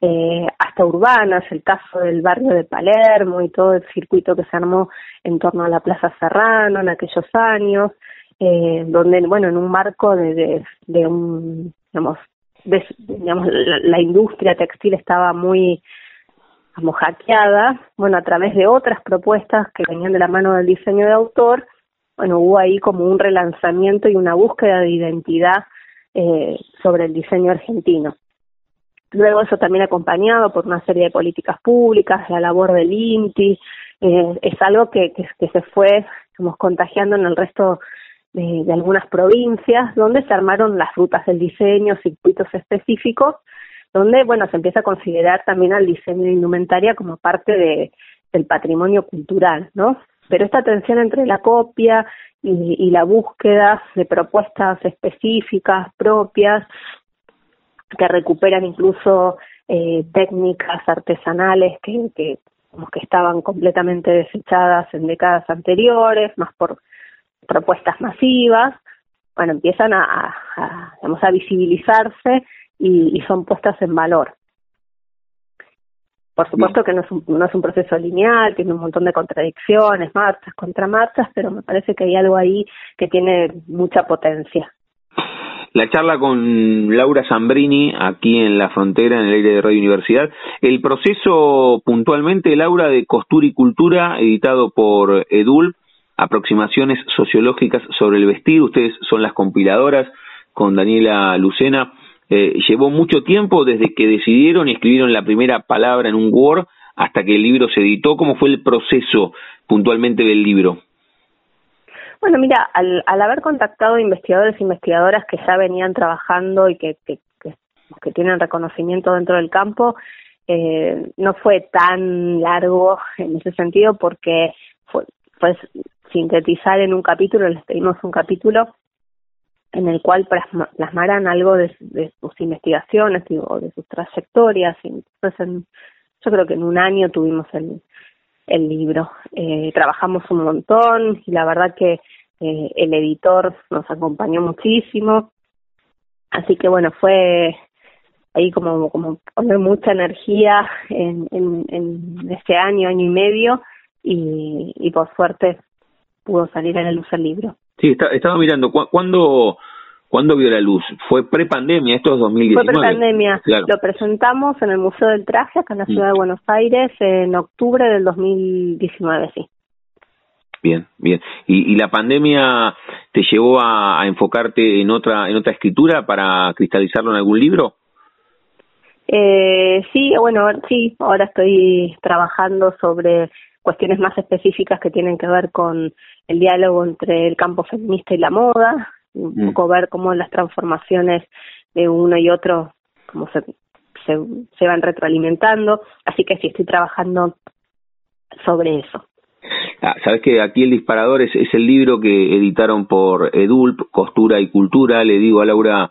eh, hasta urbanas, el caso del barrio de Palermo y todo el circuito que se armó en torno a la Plaza Serrano en aquellos años, eh, donde, bueno, en un marco de, de, un, digamos, digamos la, industria textil estaba muy como hackeada, bueno, a través de otras propuestas que venían de la mano del diseño de autor, bueno, hubo ahí como un relanzamiento y una búsqueda de identidad eh, sobre el diseño argentino. Luego eso también acompañado por una serie de políticas públicas, la labor del INTI, eh, es algo que, que, se fue como contagiando en el resto de, de, algunas provincias, donde se armaron las rutas del diseño, circuitos específicos, donde bueno se empieza a considerar también al diseño de indumentaria como parte de, del patrimonio cultural, ¿no? Pero esta tensión entre la copia y, la búsqueda de propuestas específicas, propias, que recuperan incluso eh, técnicas artesanales que, que, que estaban completamente desechadas en décadas anteriores, más por propuestas masivas, bueno, empiezan a, a, a visibilizarse y, son puestas en valor. Por supuesto que no es, un, no es un proceso lineal, tiene un montón de contradicciones, marchas, contramarchas, pero me parece que hay algo ahí que tiene mucha potencia. La charla con Laura Zambrini aquí en la frontera, en el aire de Radio Universidad. El proceso puntualmente, Laura, de Costura y Cultura, editado por EDUL, aproximaciones sociológicas sobre el vestir. Ustedes son las compiladoras con Daniela Lucena. Eh, llevó mucho tiempo desde que decidieron y escribieron la primera palabra en un Word hasta que el libro se editó. ¿Cómo fue el proceso puntualmente del libro? Bueno, mira, al, al haber contactado investigadores e investigadoras que ya venían trabajando y que, que, que, tienen reconocimiento dentro del campo, eh, no fue tan largo en ese sentido porque fue, pues sintetizar en un capítulo, les pedimos un capítulo en el cual plasmaran algo de, sus investigaciones o de sus trayectorias. Entonces, yo creo que en un año tuvimos el, el libro. Eh, trabajamos un montón y la verdad que eh, el editor nos acompañó muchísimo. Así que bueno, fue ahí como, como poner mucha energía en, en, en este año, año y medio y, y por suerte pudo salir a la luz el libro. Sí, estaba mirando, ¿cuándo, ¿cuándo vio la luz? ¿Fue pre-pandemia? Esto es 2019. Fue pre-pandemia. Lo presentamos en el Museo del Traje, acá en la mm. ciudad de Buenos Aires, en octubre del 2019, sí. Bien, bien. ¿Y, y la pandemia te llevó a, enfocarte en otra en otra escritura para cristalizarlo en algún libro? Eh, sí, bueno, sí, ahora estoy trabajando sobre cuestiones más específicas que tienen que ver con el diálogo entre el campo feminista y la moda, un mm. poco ver cómo las transformaciones de uno y otro cómo se, se, se van retroalimentando, así que sí estoy trabajando sobre eso. Ah, Sabes que aquí el disparador es, es el libro que editaron por Edulp, Costura y Cultura, le digo a Laura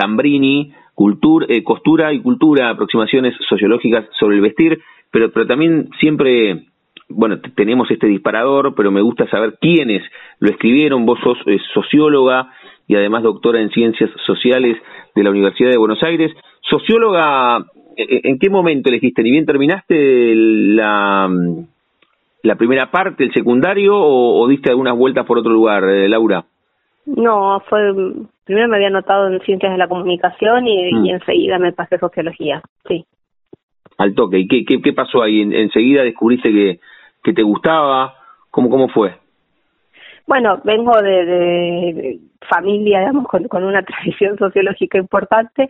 Zambrini, cultura, eh, costura y cultura, aproximaciones sociológicas sobre el vestir, pero, pero también siempre, bueno, tenemos este disparador, pero me gusta saber quiénes lo escribieron. Vos sos eh, socióloga y además doctora en ciencias sociales de la Universidad de Buenos Aires. Socióloga, ¿en qué momento elegiste? ¿Ni bien terminaste la, la primera parte, el secundario, o, diste algunas vueltas por otro lugar, eh, Laura? No, fue primero me había anotado en ciencias de la comunicación y, mm. enseguida me pasé sociología, sí. Al toque. ¿Y qué, qué, qué pasó ahí? ¿En, ¿Enseguida descubriste que, que te gustaba? ¿Cómo, cómo fue? Bueno, vengo de, de, familia, digamos, con, con, una tradición sociológica importante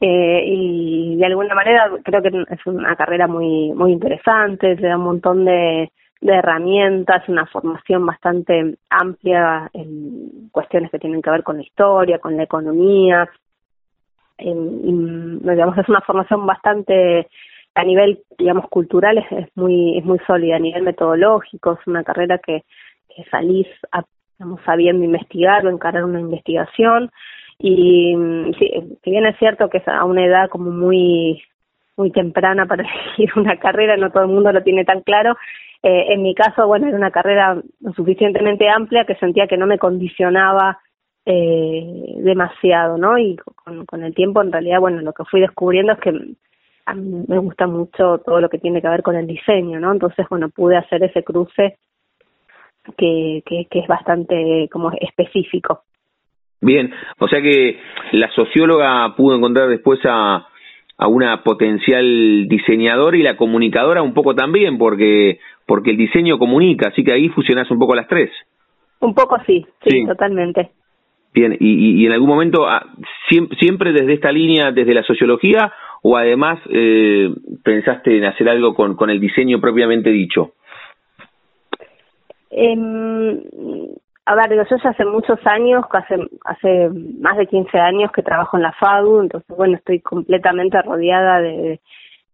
eh, y de alguna manera creo que es una carrera muy muy interesante, te da un montón de, de herramientas, una formación bastante amplia en cuestiones que tienen que ver con la historia, con la economía. En, digamos, es una formación bastante a nivel, digamos, cultural es, muy es muy sólida, a nivel metodológico, es una carrera que, salís sabiendo investigar o encarar una investigación y sí, si bien es cierto que es a una edad como muy muy temprana para elegir una carrera, no todo el mundo lo tiene tan claro, eh, en mi caso, bueno, era una carrera lo suficientemente amplia que sentía que no me condicionaba eh, demasiado, ¿no? Y con, con el tiempo, en realidad, bueno, lo que fui descubriendo es que a mí me gusta mucho todo lo que tiene que ver con el diseño, ¿no? Entonces, bueno, pude hacer ese cruce que, que, que es bastante como específico. Bien, o sea que la socióloga pudo encontrar después a, a una potencial diseñadora y la comunicadora un poco también, porque porque el diseño comunica, así que ahí fusionás un poco las tres. Un poco sí, sí, totalmente. Bien, y, y, en algún momento, ah, siempre, desde esta línea, desde la sociología, o además eh, pensaste en hacer algo con, con el diseño propiamente dicho? Eh, a ver, yo ya hace muchos años, hace, hace más de 15 años que trabajo en la FADU, entonces, bueno, estoy completamente rodeada de,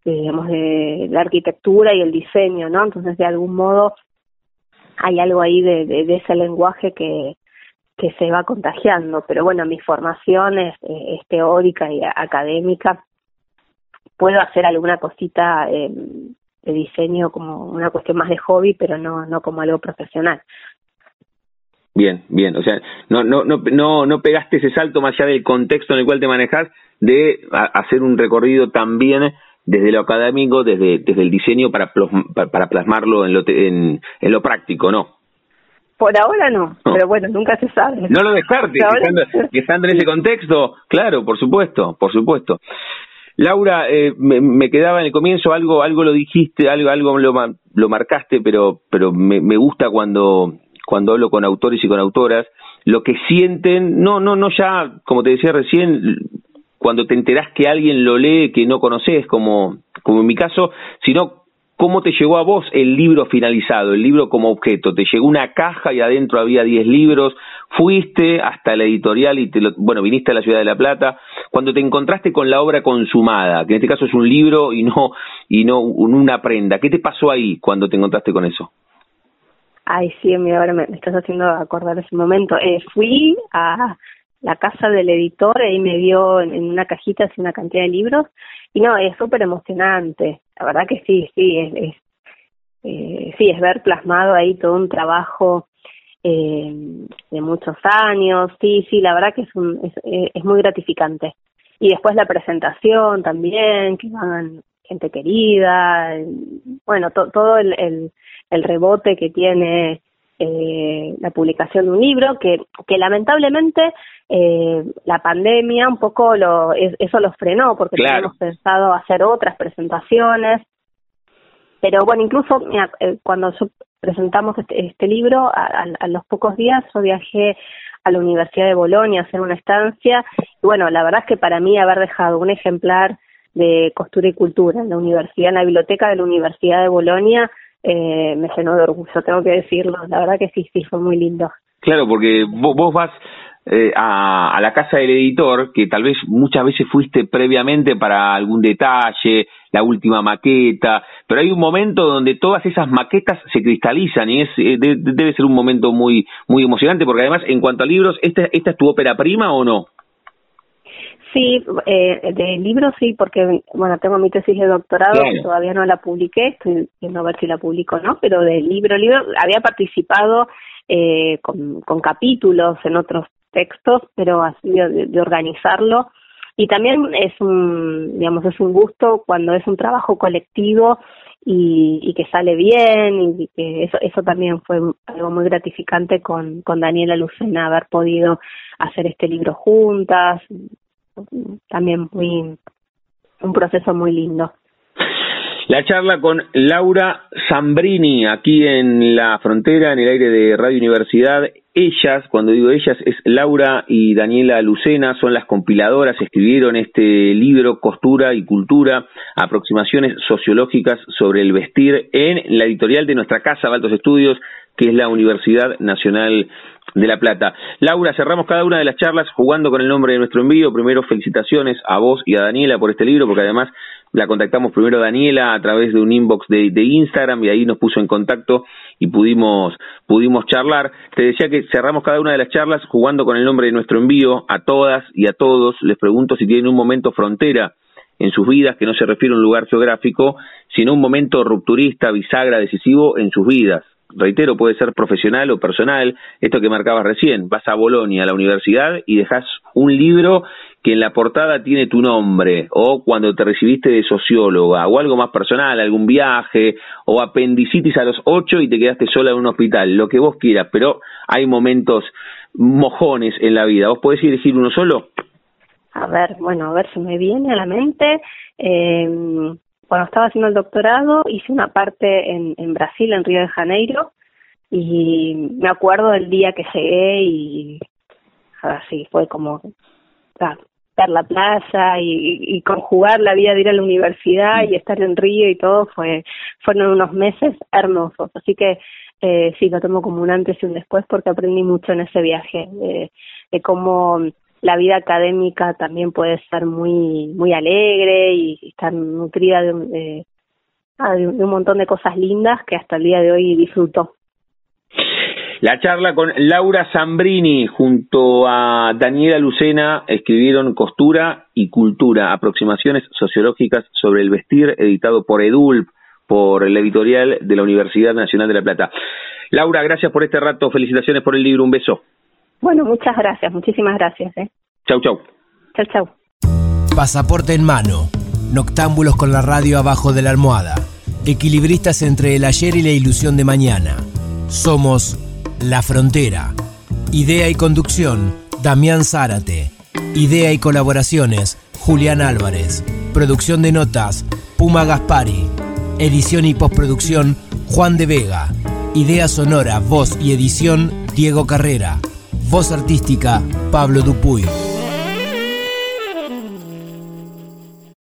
digamos, de la arquitectura y el diseño, ¿no? Entonces, de algún modo, hay algo ahí de, ese lenguaje que, que se va contagiando, pero bueno, mi formación es, teórica y académica. Puedo hacer alguna cosita eh, de diseño como una cuestión más de hobby, pero no, no como algo profesional. Bien, bien, o sea, no, no, no, no, no pegaste ese salto más allá del contexto en el cual te manejas de hacer un recorrido también desde lo académico, desde, desde el diseño para, para plasmarlo en lo, en, en lo práctico, ¿no? Por ahora no, pero bueno, nunca se sabe. No lo descartes, que estando, en ese contexto, claro, por supuesto, por supuesto. Laura, eh, me, me, quedaba en el comienzo algo, algo lo dijiste, algo, algo lo, lo marcaste, pero, pero me, gusta cuando, cuando hablo con autores y con autoras, lo que sienten, no, no, no ya, como te decía recién, cuando te enterás que alguien lo lee que no conoces, como, como en mi caso, sino cómo te llegó a vos el libro finalizado, el libro como objeto. Te llegó una caja y adentro había 10 libros, fuiste hasta la editorial y te bueno, viniste a la ciudad de La Plata, cuando te encontraste con la obra consumada, que en este caso es un libro y no, y no una prenda, ¿qué te pasó ahí cuando te encontraste con eso? Ay, sí, ahora me, estás haciendo acordar ese momento. Eh, fui a, la casa del editor, ahí me dio en, una cajita así una cantidad de libros, y no, es súper emocionante, la verdad que sí, sí, es, eh, sí, es ver plasmado ahí todo un trabajo eh, de muchos años, sí, sí, la verdad que es, un, es, es muy gratificante. Y después la presentación también, que van gente querida, bueno, todo el, el rebote que tiene eh, la publicación de un libro que, que lamentablemente eh, la pandemia un poco lo, eso lo frenó porque teníamos pensado hacer otras presentaciones. Pero bueno, incluso eh, cuando presentamos este, este libro, a, a, los pocos días yo viajé a la Universidad de Bolonia a hacer una estancia. Y bueno, la verdad es que para mí haber dejado un ejemplar de costura y cultura en la universidad, en la biblioteca de la Universidad de Bolonia, eh, me llenó de orgullo, tengo que decirlo. La verdad que sí, sí, fue muy lindo. Claro, porque vos, vas eh, a, la casa del editor, que tal vez muchas veces fuiste previamente para algún detalle, la última maqueta, pero hay un momento donde todas esas maquetas se cristalizan y es eh, debe ser un momento muy muy emocionante, porque además en cuanto a libros, ¿esta, esta es tu ópera prima o no? Sí, eh, de libros sí, porque bueno, tengo mi tesis de doctorado, todavía no la publiqué, estoy viendo a ver si la publico o no, pero de libro, libro, había participado eh, con, con capítulos en otros textos, pero así de, de, organizarlo. Y también es un, digamos, es un gusto cuando es un trabajo colectivo y, y que sale bien y que eso, eso también fue algo muy gratificante con, con Daniela Lucena, haber podido hacer este libro juntas, también muy un proceso muy lindo. La charla con Laura Zambrini, aquí en la frontera, en el aire de Radio Universidad. Ellas, cuando digo ellas, es Laura y Daniela Lucena, son las compiladoras, escribieron este libro Costura y Cultura, aproximaciones sociológicas sobre el vestir en la editorial de nuestra casa, Baltos Estudios, que es la Universidad Nacional de La Plata. Laura, cerramos cada una de las charlas jugando con el nombre de nuestro envío. Primero, felicitaciones a vos y a Daniela por este libro, porque además la contactamos primero Daniela a través de un inbox de, de, Instagram y ahí nos puso en contacto y pudimos, pudimos charlar. Te decía que cerramos cada una de las charlas jugando con el nombre de nuestro envío a todas y a todos. Les pregunto si tienen un momento frontera en sus vidas, que no se refiere a un lugar geográfico, sino un momento rupturista, bisagra, decisivo en sus vidas reitero, puede ser profesional o personal, esto que marcabas recién, vas a Bolonia, a la universidad, y dejas un libro que en la portada tiene tu nombre, o cuando te recibiste de socióloga, o algo más personal, algún viaje, o apendicitis a los ocho y te quedaste sola en un hospital, lo que vos quieras, pero hay momentos mojones en la vida. ¿Vos podés elegir uno solo? A ver, bueno, a ver si me viene a la mente. Eh, cuando estaba haciendo el doctorado hice una parte en, Brasil, en Río de Janeiro, y me acuerdo del día que llegué y así fue como ver la playa y, conjugar la vida de ir a la universidad y estar en Río y todo fue fueron unos meses hermosos. Así que eh, sí lo tomo como un antes y un después porque aprendí mucho en ese viaje de, de cómo la vida académica también puede ser muy muy alegre y estar nutrida ah, de, un montón de cosas lindas que hasta el día de hoy disfruto. La charla con Laura Zambrini junto a Daniela Lucena escribieron Costura y Cultura, aproximaciones sociológicas sobre el vestir, editado por EDULP, por el editorial de la Universidad Nacional de La Plata. Laura, gracias por este rato, felicitaciones por el libro, un beso. Bueno, muchas gracias, muchísimas gracias. ¿eh? Chau, chau. Chau, chau. Pasaporte en mano. Noctámbulos con la radio abajo de la almohada. Equilibristas entre el ayer y la ilusión de mañana. Somos La Frontera. Idea y conducción, Damián Zárate. Idea y colaboraciones, Julián Álvarez. Producción de notas, Puma Gaspari. Edición y postproducción, Juan de Vega. Idea sonora, voz y edición, Diego Carrera. Voz artística, Pablo Dupuy.